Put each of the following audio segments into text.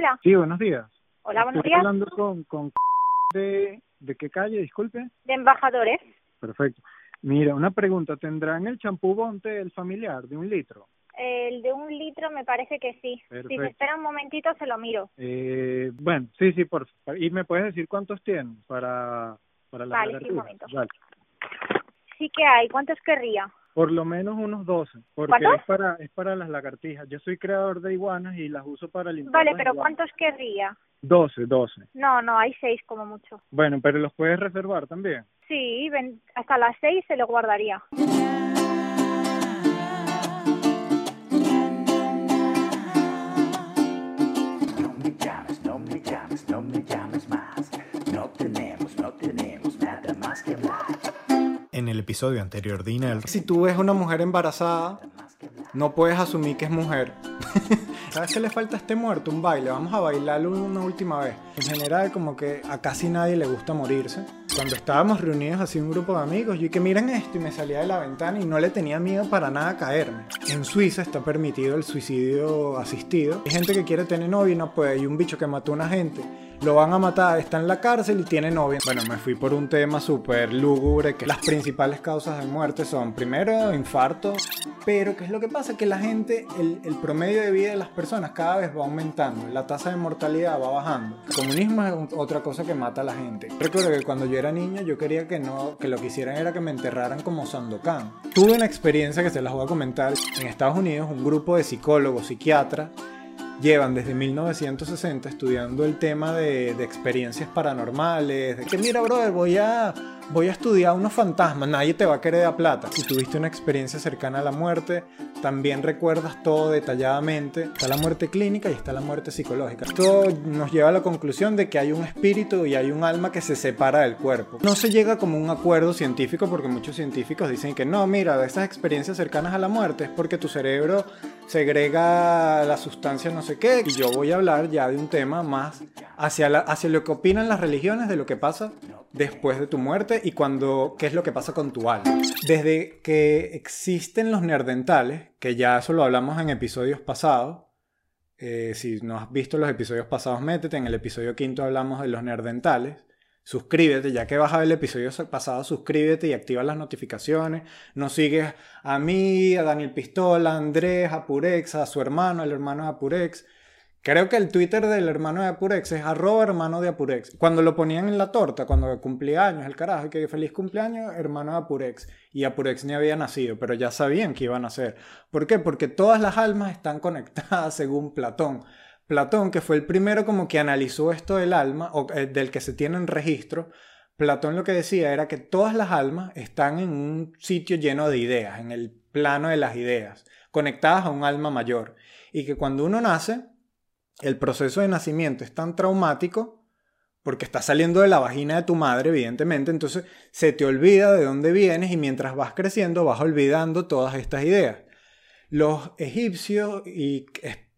Hola. Sí, buenos días. Hola, buenos Estoy días. hablando con, con de, ¿de qué calle, disculpe? De embajadores. Perfecto. Mira, una pregunta, ¿tendrán el champú Bonte el familiar de un litro? El de un litro me parece que sí. Si Perfecto. se espera un momentito se lo miro. Eh, bueno, sí, sí, por. ¿Y me puedes decir cuántos tienen para, para la Vale, sí, un momento. Vale. Sí que hay. ¿Cuántos querría? Por lo menos unos 12, porque ¿Cuántos? es para es para las lagartijas. Yo soy creador de iguanas y las uso para limpiar. Vale, las pero iguanas. ¿cuántos querría? 12, 12. No, no, hay seis como mucho. Bueno, pero los puedes reservar también. Sí, ven, hasta las seis se lo guardaría. En el episodio anterior de Inel, Si tú ves una mujer embarazada, no puedes asumir que es mujer. ¿Sabes qué le falta a este muerto? Un baile. Vamos a bailarlo una última vez. En general, como que a casi nadie le gusta morirse. Cuando estábamos reunidos así un grupo de amigos, yo que miren esto y me salía de la ventana y no le tenía miedo para nada caerme. En Suiza está permitido el suicidio asistido. Hay gente que quiere tener novio y no puede. Hay un bicho que mató a una gente. Lo van a matar, está en la cárcel y tiene novia. Bueno, me fui por un tema súper lúgubre, que las principales causas de muerte son, primero, infarto, pero ¿qué es lo que pasa? Que la gente, el, promedio de vida de las personas cada vez va aumentando, la tasa de mortalidad va bajando. El comunismo es otra cosa que mata a la gente. Recuerdo que cuando yo era niño yo quería que no, que lo que hicieran era que me enterraran como Sandokan. Tuve una experiencia que se las voy a comentar. En Estados Unidos un grupo de psicólogos, psiquiatras, llevan desde 1960 estudiando el tema de, experiencias paranormales, de que mira, brother, voy a, voy a estudiar unos fantasmas, nadie te va a querer dar plata. Si tuviste una experiencia cercana a la muerte, también recuerdas todo detalladamente. Está la muerte clínica y está la muerte psicológica. Esto nos lleva a la conclusión de que hay un espíritu y hay un alma que se separa del cuerpo. No se llega como un acuerdo científico porque muchos científicos dicen que no, mira, esas experiencias cercanas a la muerte es porque tu cerebro segrega la sustancia no sé qué. Y yo voy a hablar ya de un tema más hacia, hacia lo que opinan las religiones de lo que pasa después de tu muerte y cuando qué es lo que pasa con tu alma. Desde que existen los neandertales, que ya eso lo hablamos en episodios pasados, eh, si no has visto los episodios pasados, métete. En el episodio quinto hablamos de los neandertales. Suscríbete, ya que vas a ver el episodio pasado, suscríbete y activa las notificaciones. No sigues a mí, a Daniel Pistola, a Andrés, a Purex, a su hermano, el hermano de Apurex. Creo que el Twitter del hermano de Apurex es arroba hermano de Apurex. Cuando lo ponían en la torta, cuando cumplía años, el carajo, que feliz cumpleaños, hermano de Apurex. Y Apurex ni había nacido, pero ya sabían que iban a nacer. ¿Por qué? Porque todas las almas están conectadas según Platón. Platón, que fue el primero como que analizó esto del alma, o eh, del que se tienen registro, Platón lo que decía era que todas las almas están en un sitio lleno de ideas, en el plano de las ideas, conectadas a un alma mayor. Y que cuando uno nace, el proceso de nacimiento es tan traumático, porque estás saliendo de la vagina de tu madre, evidentemente, entonces se te olvida de dónde vienes y mientras vas creciendo vas olvidando todas estas ideas. Los egipcios, y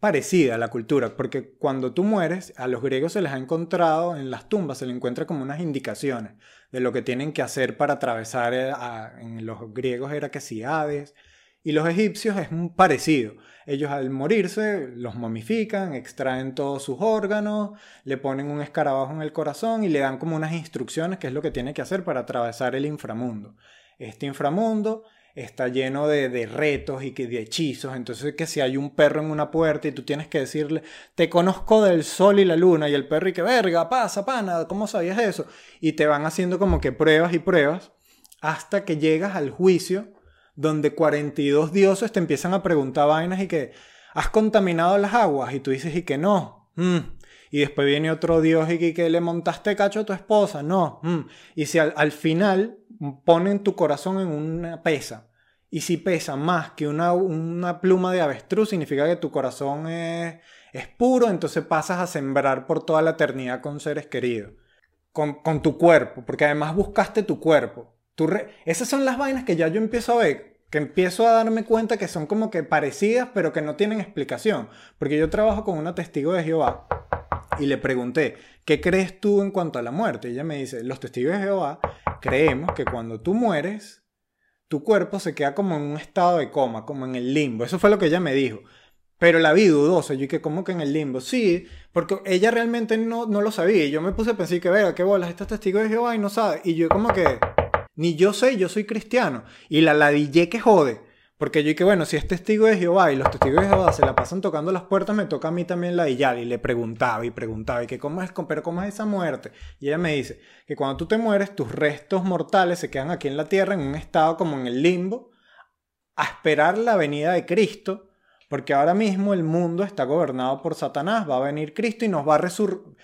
parecida a la cultura, porque cuando tú mueres, a los griegos se les ha encontrado en las tumbas, se les encuentra como unas indicaciones de lo que tienen que hacer para atravesar, eh, a- en los griegos era que si Hades, y los egipcios es un parecido. Ellos al morirse los momifican, extraen todos sus órganos, le ponen un escarabajo en el corazón y le dan como unas instrucciones que es lo que tiene que hacer para atravesar el inframundo. Este inframundo está lleno de, de retos y que de hechizos. Entonces que si hay un perro en una puerta y tú tienes que decirle, te conozco del sol y la luna, y el perro y que verga, pasa, pana, ¿cómo sabías eso? Y te van haciendo como que pruebas y pruebas hasta que llegas al juicio donde 42 dioses te empiezan a preguntar vainas y que has contaminado las aguas y tú dices y que no. Mm. Y después viene otro dios y que, le montaste cacho a tu esposa, no. Mm. Y si al, al final ponen tu corazón en una pesa y si pesa más que una, una pluma de avestruz significa que tu corazón es, es puro, entonces pasas a sembrar por toda la eternidad con seres queridos. Con, con tu cuerpo, porque además buscaste tu cuerpo. Re- Esas son las vainas que ya yo empiezo a ver, que empiezo a darme cuenta que son como que parecidas, pero que no tienen explicación. Porque yo trabajo con una testigo de Jehová y le pregunté, ¿qué crees tú en cuanto a la muerte? Y ella me dice, los testigos de Jehová creemos que cuando tú mueres, tu cuerpo se queda como en un estado de coma, como en el limbo. Eso fue lo que ella me dijo. Pero la vi dudosa, yo que como que en el limbo, sí, porque ella realmente no, no lo sabía. Y yo me puse a pensar que, vea, qué bolas, estos testigos de Jehová y no sabe. Y yo como que, ni yo sé, yo soy cristiano. Y la ladillé que jode. Porque yo que, bueno, si es testigo de Jehová y los testigos de Jehová se la pasan tocando las puertas, me toca a mí también ladillar. Y le preguntaba y preguntaba, y que cómo es, pero cómo es esa muerte. Y ella me dice que cuando tú te mueres, tus restos mortales se quedan aquí en la tierra en un estado como en el limbo, a esperar la venida de Cristo porque ahora mismo el mundo está gobernado por Satanás. Va a venir Cristo y nos va a resur...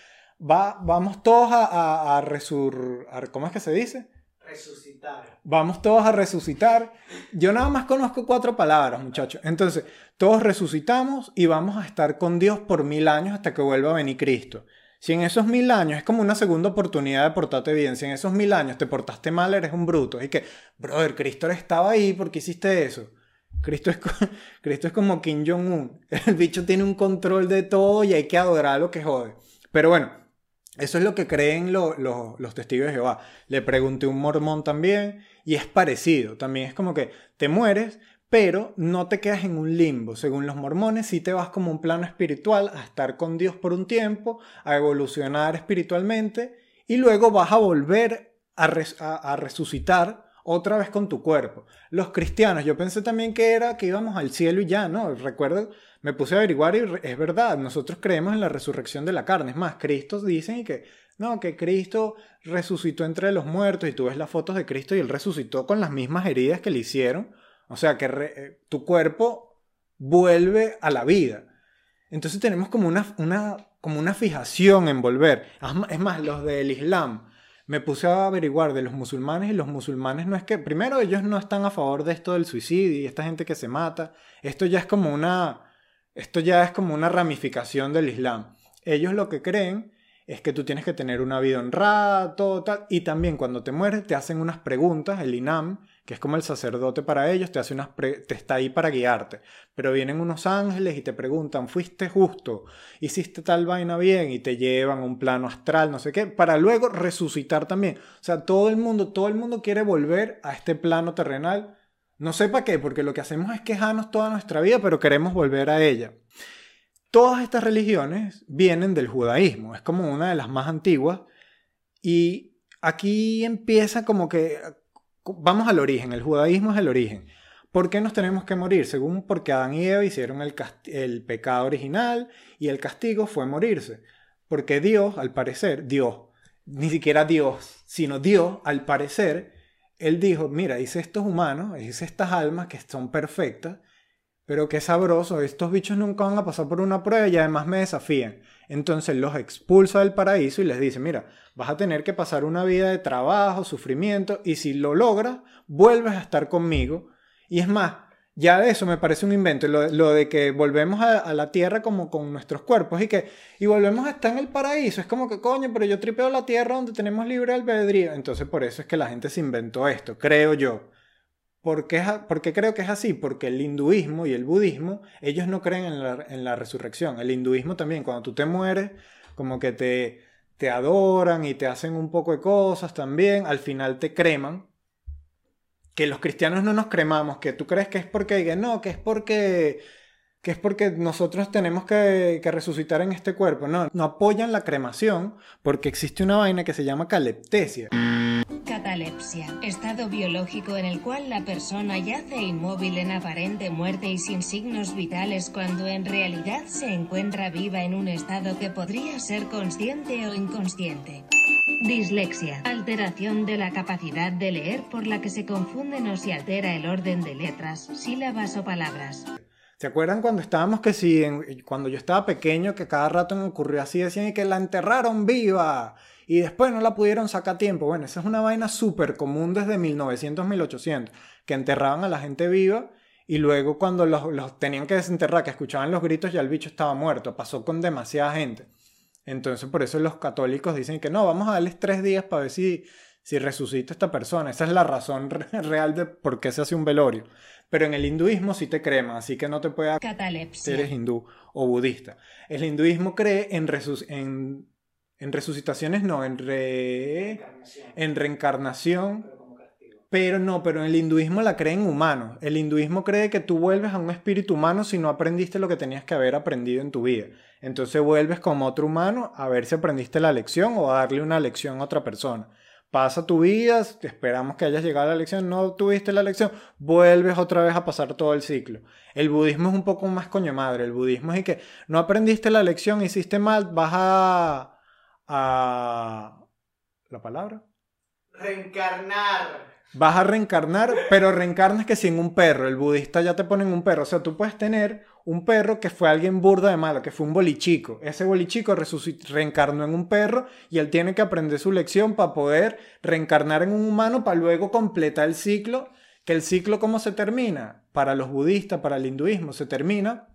Va, vamos todos a, a, resur... ¿Cómo es que se dice? Vamos todos a resucitar. Yo nada más conozco cuatro palabras, muchachos. Entonces, todos resucitamos y vamos a estar con Dios por mil años hasta que vuelva a venir Cristo. Si en esos mil años es como una segunda oportunidad de portarte bien, si en esos mil años te portaste mal, eres un bruto. Y que, brother, Cristo estaba ahí porque hiciste eso. Cristo es, Cristo es como Kim Jong-un. El bicho tiene un control de todo y hay que adorar lo que jode. Pero bueno, eso es lo que creen los testigos de Jehová. Le pregunté a un mormón también y es parecido. También es como que te mueres, pero no te quedas en un limbo. Según los mormones, sí te vas como un plano espiritual a estar con Dios por un tiempo, a evolucionar espiritualmente y luego vas a volver a, a resucitar otra vez con tu cuerpo. Los cristianos, yo pensé también que era que íbamos al cielo y ya, ¿no? Recuerdo, me puse a averiguar y es verdad, nosotros creemos en la resurrección de la carne. Es más, Cristo dicen que, no, que Cristo resucitó entre los muertos y tú ves las fotos de Cristo y él resucitó con las mismas heridas que le hicieron. O sea, que eh, tu cuerpo vuelve a la vida. Entonces tenemos como una, una, como una fijación en volver. Es más, los del Islam me puse a averiguar de los musulmanes y los musulmanes no es que, primero ellos no están a favor de esto del suicidio y esta gente que se mata, esto ya es como una, esto ya es como una ramificación del Islam. Ellos lo que creen es que tú tienes que tener una vida honrada, todo tal, y también cuando te mueres te hacen unas preguntas, el INAM, que es como el sacerdote para ellos, te hace unas te está ahí para guiarte. Pero vienen unos ángeles y te preguntan, ¿fuiste justo? ¿Hiciste tal vaina bien? Y te llevan a un plano astral, no sé qué, para luego resucitar también. O sea, todo el mundo, todo el mundo quiere volver a este plano terrenal. No sé para qué, porque lo que hacemos es quejarnos toda nuestra vida, pero queremos volver a ella. Todas estas religiones vienen del judaísmo, es como una de las más antiguas. Y aquí empieza como que vamos al origen, el judaísmo es el origen. ¿Por qué nos tenemos que morir? Según porque Adán y Eva hicieron el, el pecado original y el castigo fue morirse. Porque Dios, al parecer, Dios, ni siquiera Dios, sino Dios, al parecer, Él dijo, mira, hice estos humanos, hice estas almas que son perfectas, pero qué sabroso, estos bichos nunca van a pasar por una prueba y además me desafían. Entonces los expulsa del paraíso y les dice, mira, vas a tener que pasar una vida de trabajo, sufrimiento, y si lo logras, vuelves a estar conmigo. Y es más, ya eso me parece un invento, lo, de que volvemos a, la tierra como con nuestros cuerpos y que y volvemos a estar en el paraíso. Es como que, coño, pero yo tripeo la tierra donde tenemos libre albedrío. Entonces por eso es que la gente se inventó esto, creo yo. ¿Por qué, creo que es así? Porque el hinduismo y el budismo, ellos no creen en la, en la resurrección. El hinduismo también, cuando tú te mueres, como que te, te adoran y te hacen un poco de cosas también, al final te creman. Que los cristianos no nos cremamos, que tú crees que es porque, no, que es porque que es porque nosotros tenemos que, que, resucitar en este cuerpo. No, no apoyan la cremación porque existe una vaina que se llama caleptesia. Catalepsia, estado biológico en el cual la persona yace inmóvil en aparente muerte y sin signos vitales cuando en realidad se encuentra viva en un estado que podría ser consciente o inconsciente. Dislexia, alteración de la capacidad de leer por la que se confunden o se altera el orden de letras, sílabas o palabras. ¿Se acuerdan cuando estábamos que si, cuando yo estaba pequeño, que cada rato me ocurrió así, decían que la enterraron viva? y después no la pudieron sacar a tiempo. Bueno, esa es una vaina súper común desde 1900, 1800, que enterraban a la gente viva y luego cuando los, tenían que desenterrar, que escuchaban los gritos, ya el bicho estaba muerto. Pasó con demasiada gente. Entonces por eso los católicos dicen que no, vamos a darles tres días para ver si, si resucita esta persona. Esa es la razón real de por qué se hace un velorio. Pero en el hinduismo sí te creman, así que no te puede... Si eres hindú o budista. El hinduismo cree en, en en resucitaciones no, en, re... en reencarnación. Pero no, pero en el hinduismo la creen humanos. El hinduismo cree que tú vuelves a un espíritu humano si no aprendiste lo que tenías que haber aprendido en tu vida. Entonces vuelves como otro humano a ver si aprendiste la lección o a darle una lección a otra persona. Pasa tu vida, esperamos que hayas llegado a la lección, no tuviste la lección, vuelves otra vez a pasar todo el ciclo. El budismo es un poco más coño madre. El budismo es que no aprendiste la lección, hiciste mal, vas a... a... ¿La palabra? Reencarnar. Vas a reencarnar, pero reencarnas que sin un perro. El budista ya te ponen un perro. O sea, tú puedes tener un perro que fue alguien burdo de malo, que fue un bolichico. Ese bolichico reencarnó en un perro y él tiene que aprender su lección para poder reencarnar en un humano para luego completar el ciclo. Que el ciclo, ¿cómo se termina? Para los budistas, para el hinduismo, se termina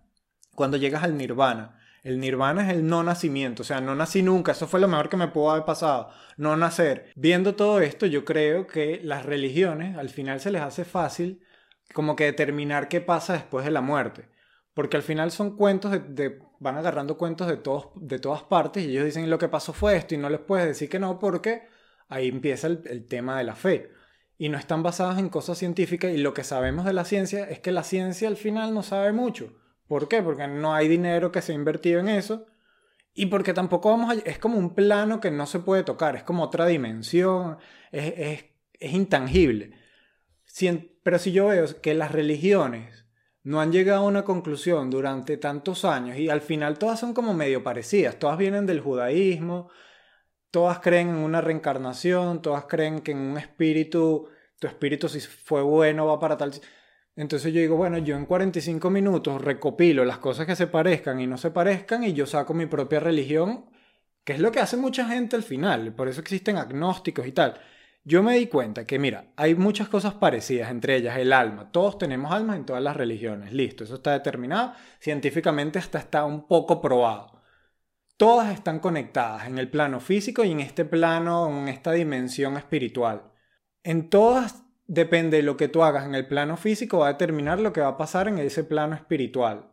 cuando llegas al nirvana. El nirvana es el no nacimiento, o sea, no nací nunca, eso fue lo mejor que me pudo haber pasado, no nacer. Viendo todo esto, yo creo que las religiones al final se les hace fácil como que determinar qué pasa después de la muerte. Porque al final son cuentos de, van agarrando cuentos de, todos, de todas partes y ellos dicen lo que pasó fue esto y no les puedes decir que no porque ahí empieza el, el tema de la fe. Y no están basadas en cosas científicas y lo que sabemos de la ciencia es que la ciencia al final no sabe mucho. ¿Por qué? Porque no hay dinero que se ha invertido en eso y porque tampoco vamos a... Es como un plano que no se puede tocar, es como otra dimensión, es, es, es intangible. Pero si yo veo que las religiones no han llegado a una conclusión durante tantos años y al final todas son como medio parecidas, todas vienen del judaísmo, todas creen en una reencarnación, todas creen que en un espíritu, tu espíritu si fue bueno va para tal... Entonces yo digo, bueno, yo en 45 minutos recopilo las cosas que se parezcan y no se parezcan y yo saco mi propia religión, que es lo que hace mucha gente al final, por eso existen agnósticos y tal. Yo me di cuenta que, mira, hay muchas cosas parecidas, entre ellas el alma. Todos tenemos almas en todas las religiones, listo, eso está determinado, científicamente hasta está un poco probado. Todas están conectadas en el plano físico y en este plano, en esta dimensión espiritual. En todas depende de lo que tú hagas en el plano físico, va a determinar lo que va a pasar en ese plano espiritual.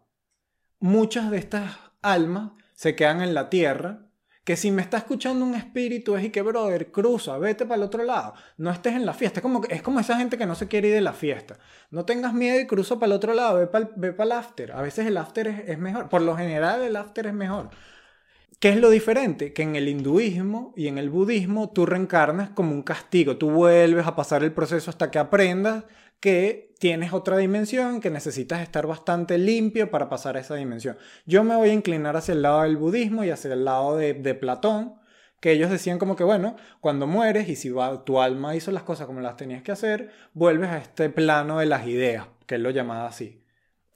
Muchas de estas almas se quedan en la tierra, que si me está escuchando un espíritu es y que, brother, cruza, vete para el otro lado, no estés en la fiesta. Es como, esa gente que no se quiere ir de la fiesta. No tengas miedo y cruza para el otro lado, ve para el, after. A veces el after es, es mejor, por lo general el after es mejor. ¿Qué es lo diferente? Que en el hinduismo y en el budismo tú reencarnas como un castigo. Tú vuelves a pasar el proceso hasta que aprendas que tienes otra dimensión, que necesitas estar bastante limpio para pasar a esa dimensión. Yo me voy a inclinar hacia el lado del budismo y hacia el lado de, Platón, que ellos decían como que, bueno, cuando mueres y si tu alma hizo las cosas como las tenías que hacer, vuelves a este plano de las ideas, que él lo llamaba así.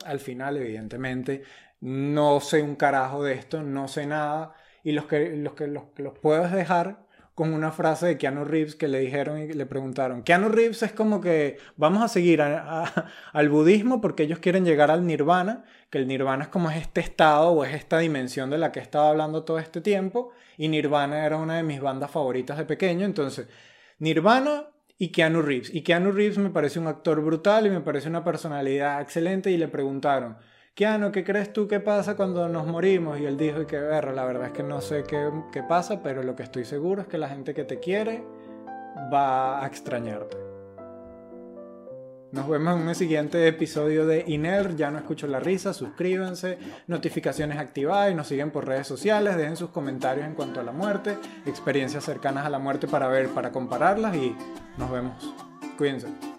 Al final, evidentemente, no sé un carajo de esto, no sé nada, y los que los, que, los, los puedes dejar con una frase de Keanu Reeves que le dijeron y le preguntaron. Keanu Reeves es como que vamos a seguir al budismo porque ellos quieren llegar al nirvana, que el nirvana es como es este estado o es esta dimensión de la que he estado hablando todo este tiempo, y Nirvana era una de mis bandas favoritas de pequeño, entonces Nirvana y Keanu Reeves. Y Keanu Reeves me parece un actor brutal y me parece una personalidad excelente y le preguntaron, Keanu, ¿qué crees tú que pasa cuando nos morimos? Y él dijo, y que la verdad es que no sé qué, qué pasa, pero lo que estoy seguro es que la gente que te quiere va a extrañarte. Nos vemos en un siguiente episodio de Iner. Ya no escucho la risa. Suscríbanse, notificaciones activadas y nos siguen por redes sociales. Dejen sus comentarios en cuanto a la muerte, experiencias cercanas a la muerte para ver, para compararlas y nos vemos. Cuídense.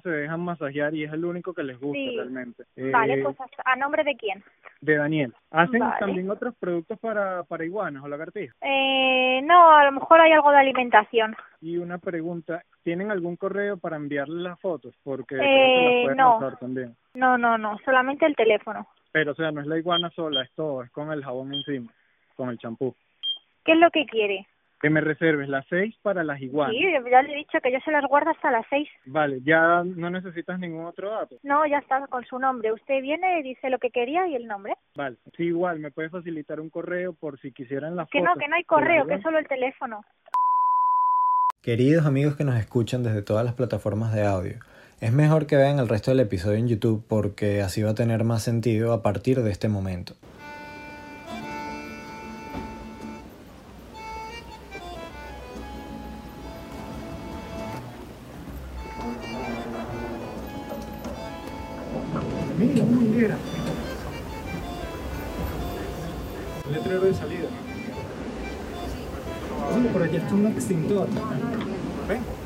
Se dejan masajear y es el único que les gusta Sí. realmente. Vale, Eh, pues ¿a nombre de quién? De Daniel. ¿Hacen Vale. también otros productos para, para iguanas o lagartijas? Eh, no, a lo mejor hay algo de alimentación. Y una pregunta, ¿tienen algún correo para enviarles las fotos? Porque Eh, las no. usar también. No, no, no, solamente el teléfono. Pero, o sea, no es la iguana sola, es todo, es con el jabón encima, con el champú. ¿Qué es lo que quiere? Que me reserves las seis para las iguanas. Sí, ya le he dicho que yo se las guardo hasta las seis. Vale, ya no necesitas ningún otro dato. No, ya está con su nombre. Usted viene, dice lo que quería y el nombre. Vale, sí, igual, me puedes facilitar un correo por si quisieran las Que fotos. no, que no hay correo, que es solo el teléfono. Queridos amigos que nos escuchan desde todas las plataformas de audio, Es mejor que vean el resto del episodio en YouTube porque así va a tener más sentido a partir de este momento. Mira, una higuera. Letrero de salida. Oye, por allá está un extintor. Ven.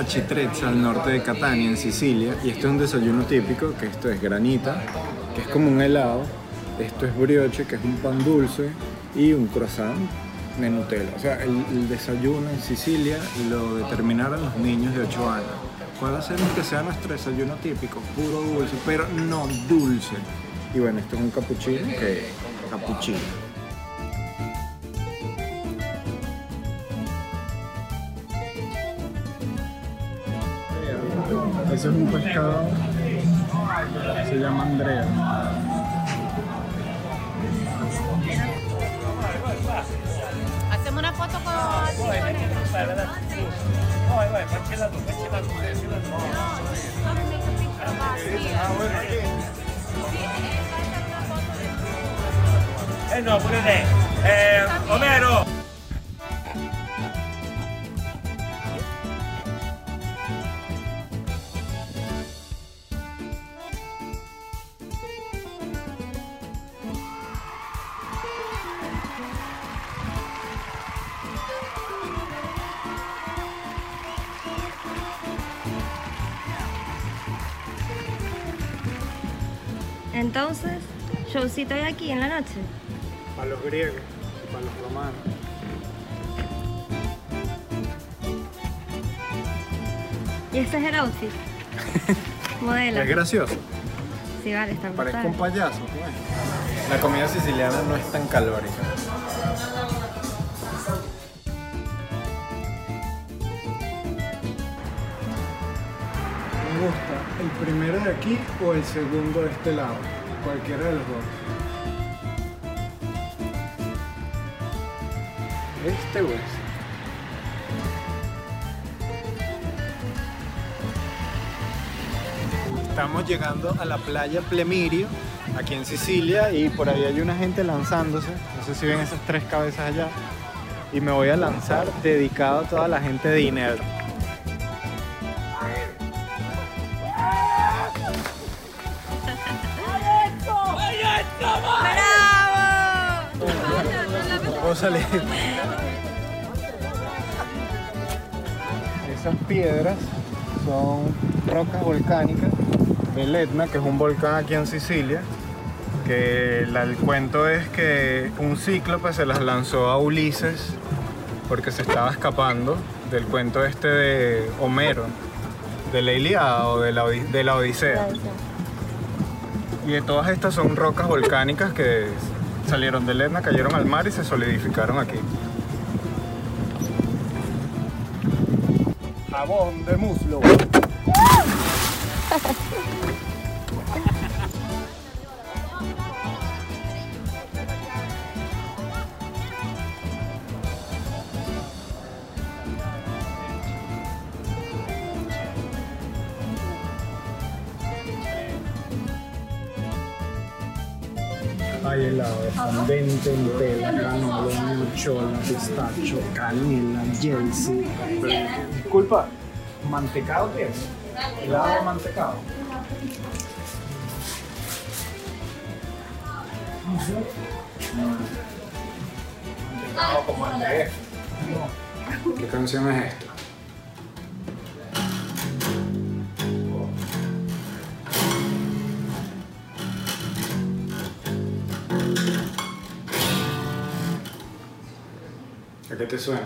Acitrezza, al norte de Catania, en Sicilia, y esto es un desayuno típico, que esto es granita, que es como un helado, esto es brioche, que es un pan dulce, y un croissant de Nutella. O sea, el, desayuno en Sicilia lo determinaron los niños de 8 años. ¿Cuál hacemos que sea nuestro desayuno típico? Puro dulce, pero no dulce. Y bueno, esto es un cappuccino, que cappuccino. Ese es un pescado, se llama Andrea. Hacemos una foto con... Eh no, pure te. Eh, Omero. Showcito hoy aquí en la noche. Para los griegos, para los romanos. Y este es el outfit. Modelo. Es gracioso. Sí, vale, está Parezco brutal. un payaso. pues. La comida siciliana no es tan calórica. Me gusta el primero de aquí o el segundo de este lado. Cualquiera de los dos. Este o. Estamos llegando a la playa Plemirio, aquí en Sicilia, y por ahí hay una gente lanzándose. No sé si ven esas tres cabezas allá. Y me voy a lanzar dedicado a toda la gente de dinero. Puedo salir. Esas piedras son rocas volcánicas del Etna, que es un volcán aquí en Sicilia. Que la- el cuento es que un cíclope se las lanzó a Ulises porque se estaba escapando del cuento este de Homero, de la Ilíada o de la, de la Odisea. Y de todas estas son rocas volcánicas que salieron del Etna, cayeron al mar y se solidificaron aquí. Jabón de muslo. fondente, Nutella, granola, chola, pistacho, canela, jelly. Disculpa, ¿mantecado qué es? Helado mantecado. Mantecado como el de este. ¿Qué canción es esta? Qué te suena?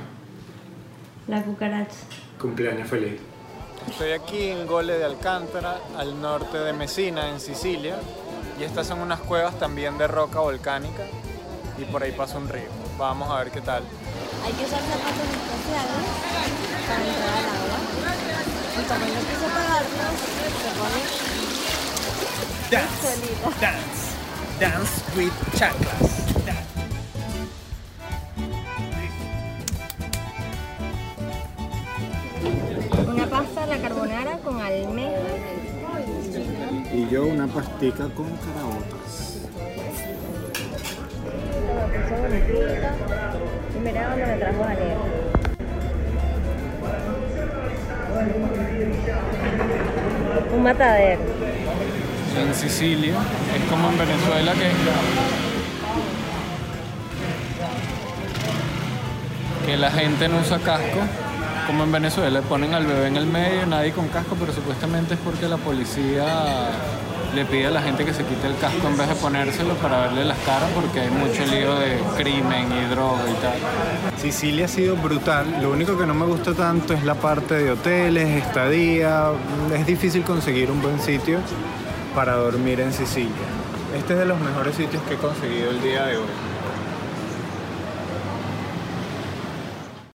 La cucaracha. Cumpleaños feliz. Estoy aquí en Gole de Alcántara, al norte de Messina, en Sicilia. Y estas son unas cuevas también de roca volcánica. Y por ahí pasa un río. Vamos a ver qué tal. Hay que usar zapatos especiales para entrar al agua. Y como no quiso pagarlos, se pone Dance, dance, dance with chanclas. Y yo una pastica con caraotas. Y mira dónde me trajo Daniel. Un matadero. En Sicilia, es como en Venezuela que que la gente no usa casco, como en Venezuela, ponen al bebé en el medio, nadie con casco, pero supuestamente es porque la policía le pide a la gente que se quite el casco en vez de ponérselo para verle las caras porque hay mucho lío de crimen y droga y tal. Sicilia ha sido brutal. Lo único que no me gusta tanto es la parte de hoteles, estadía. Es difícil conseguir un buen sitio para dormir en Sicilia. Este es de los mejores sitios que he conseguido el día de hoy.